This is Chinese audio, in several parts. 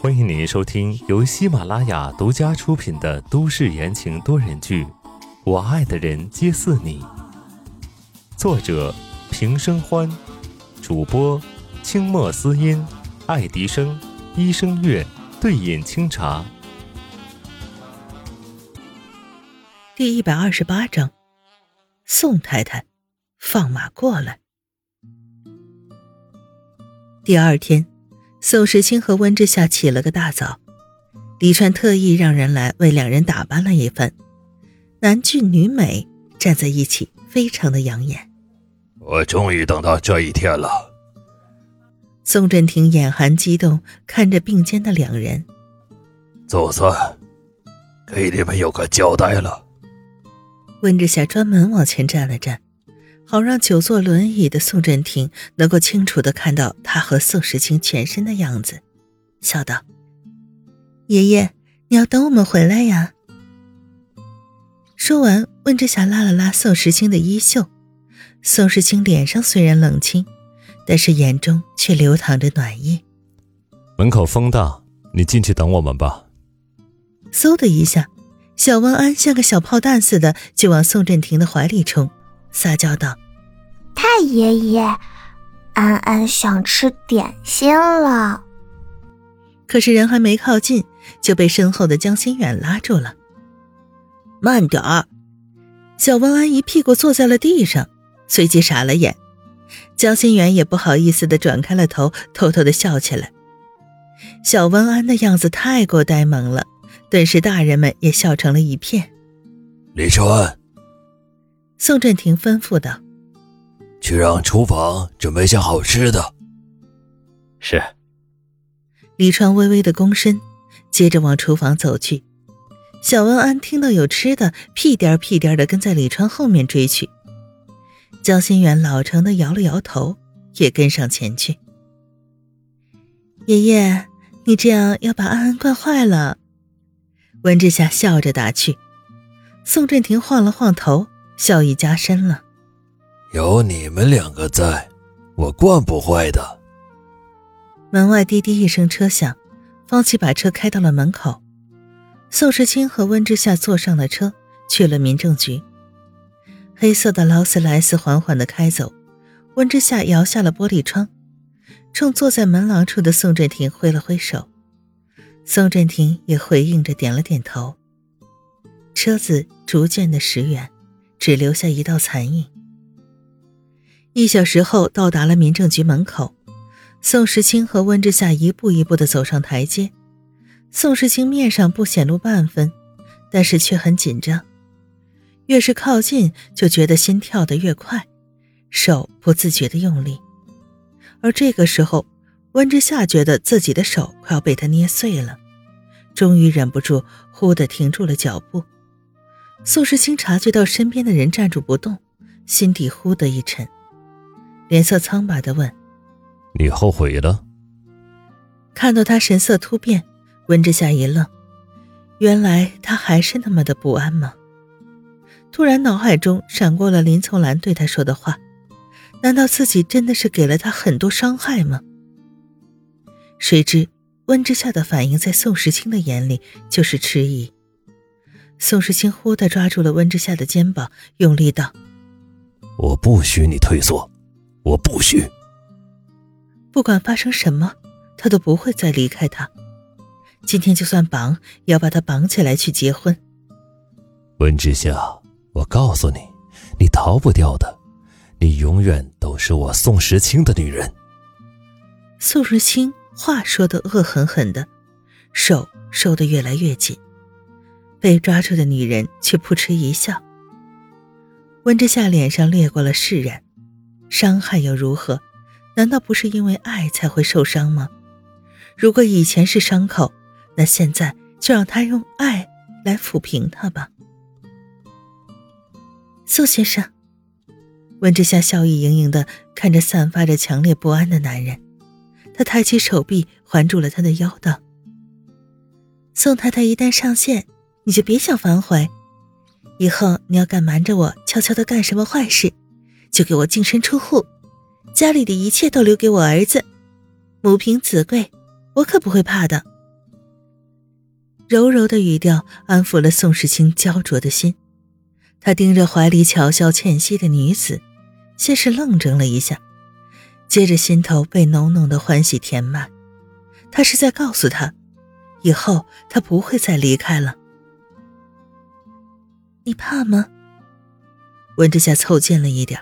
欢迎您收听由喜马拉雅独家出品的都市言情多人剧《我爱的人皆似你》，作者平生欢，主播清墨思音、爱迪生、一生月、对饮清茶。第一百二十八章，宋太太放马过来。第二天。宋时清和温之夏起了个大早，李川特意让人来为两人打扮了一番，男俊女美站在一起，非常的养眼。我终于等到这一天了。宋振庭眼含激动，看着并肩的两人，总算给你们有个交代了。温之夏专门往前站了站。好让久坐轮椅的宋振庭能够清楚的看到他和宋时清全身的样子，笑道：“爷爷，你要等我们回来呀。”说完，温之霞拉了拉宋时清的衣袖。宋时清脸上虽然冷清，但是眼中却流淌着暖意。门口风大，你进去等我们吧。嗖的一下，小温安像个小炮弹似的就往宋振庭的怀里冲。撒娇道：“太爷爷，安安想吃点心了。”可是人还没靠近，就被身后的江心远拉住了。“慢点儿！”小温安一屁股坐在了地上，随即傻了眼。江心远也不好意思的转开了头，偷偷的笑起来。小温安的样子太过呆萌了，顿时大人们也笑成了一片。李川。宋振廷吩咐道：“去让厨房准备些好吃的。”是。李川微微的躬身，接着往厨房走去。小文安听到有吃的，屁颠屁颠的跟在李川后面追去。江心远老成的摇了摇头，也跟上前去。爷爷，你这样要把安安惯坏了。温之夏笑着打趣。宋振廷晃了晃头。笑意加深了。有你们两个在，我惯不坏的。门外滴滴一声车响，方琦把车开到了门口。宋时清和温之夏坐上了车，去了民政局。黑色的劳斯莱斯缓缓的开走，温之夏摇下了玻璃窗，冲坐在门廊处的宋振廷挥了挥手。宋振廷也回应着点了点头。车子逐渐的驶远。只留下一道残影。一小时后，到达了民政局门口。宋时清和温之夏一步一步的走上台阶。宋时清面上不显露半分，但是却很紧张。越是靠近，就觉得心跳得越快，手不自觉的用力。而这个时候，温之夏觉得自己的手快要被他捏碎了，终于忍不住，忽的停住了脚步。宋时清察觉到身边的人站住不动，心底忽的一沉，脸色苍白的问：“你后悔了？”看到他神色突变，温之夏一愣，原来他还是那么的不安吗？突然脑海中闪过了林从兰对他说的话，难道自己真的是给了他很多伤害吗？谁知温之夏的反应在宋时清的眼里就是迟疑。宋时清忽地抓住了温之夏的肩膀，用力道：“我不许你退缩，我不许。不管发生什么，他都不会再离开他。今天就算绑，也要把他绑起来去结婚。”温之夏，我告诉你，你逃不掉的，你永远都是我宋时清的女人。宋时清话说的恶狠狠的，手收得越来越紧。被抓住的女人却扑哧一笑。温之夏脸上掠过了释然，伤害又如何？难道不是因为爱才会受伤吗？如果以前是伤口，那现在就让他用爱来抚平它吧。苏先生，温之夏笑意盈盈的看着散发着强烈不安的男人，他抬起手臂环住了他的腰，道：“宋太太一旦上线。”你就别想反悔，以后你要敢瞒着我，悄悄的干什么坏事，就给我净身出户，家里的一切都留给我儿子。母凭子贵，我可不会怕的。柔柔的语调安抚了宋时清焦灼的心，他盯着怀里巧笑倩兮的女子，先是愣怔了一下，接着心头被浓浓的欢喜填满。他是在告诉他，以后他不会再离开了。你怕吗？温之夏凑近了一点，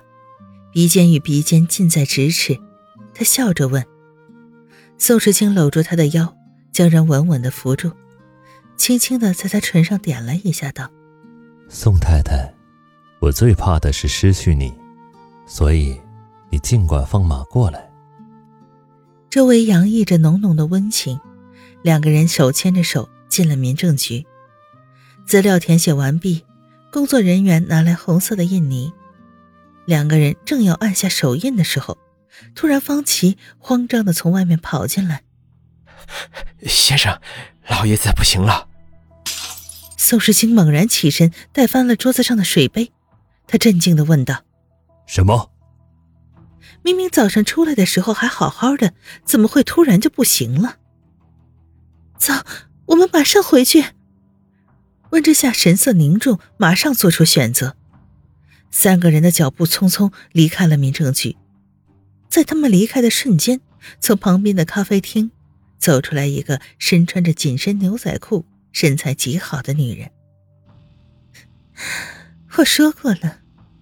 鼻尖与鼻尖近在咫尺，他笑着问。宋时清搂住他的腰，将人稳稳的扶住，轻轻的在他唇上点了一下，道：“宋太太，我最怕的是失去你，所以你尽管放马过来。”周围洋溢着浓浓的温情，两个人手牵着手进了民政局，资料填写完毕。工作人员拿来红色的印泥，两个人正要按下手印的时候，突然方琦慌张的从外面跑进来：“先生，老爷子不行了！”宋世清猛然起身，带翻了桌子上的水杯，他震惊的问道：“什么？明明早上出来的时候还好好的，怎么会突然就不行了？”走，我们马上回去。温之夏神色凝重，马上做出选择。三个人的脚步匆匆离开了民政局，在他们离开的瞬间，从旁边的咖啡厅走出来一个身穿着紧身牛仔裤、身材极好的女人。我说过了，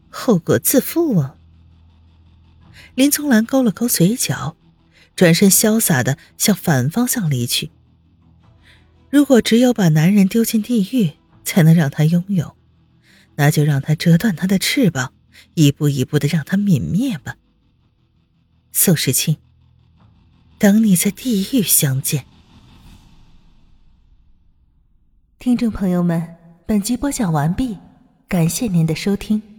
后果自负哦。林从兰勾了勾嘴角，转身潇洒的向反方向离去。如果只有把男人丢进地狱，才能让他拥有，那就让他折断他的翅膀，一步一步的让他泯灭吧。宋时清，等你在地狱相见。听众朋友们，本集播讲完毕，感谢您的收听。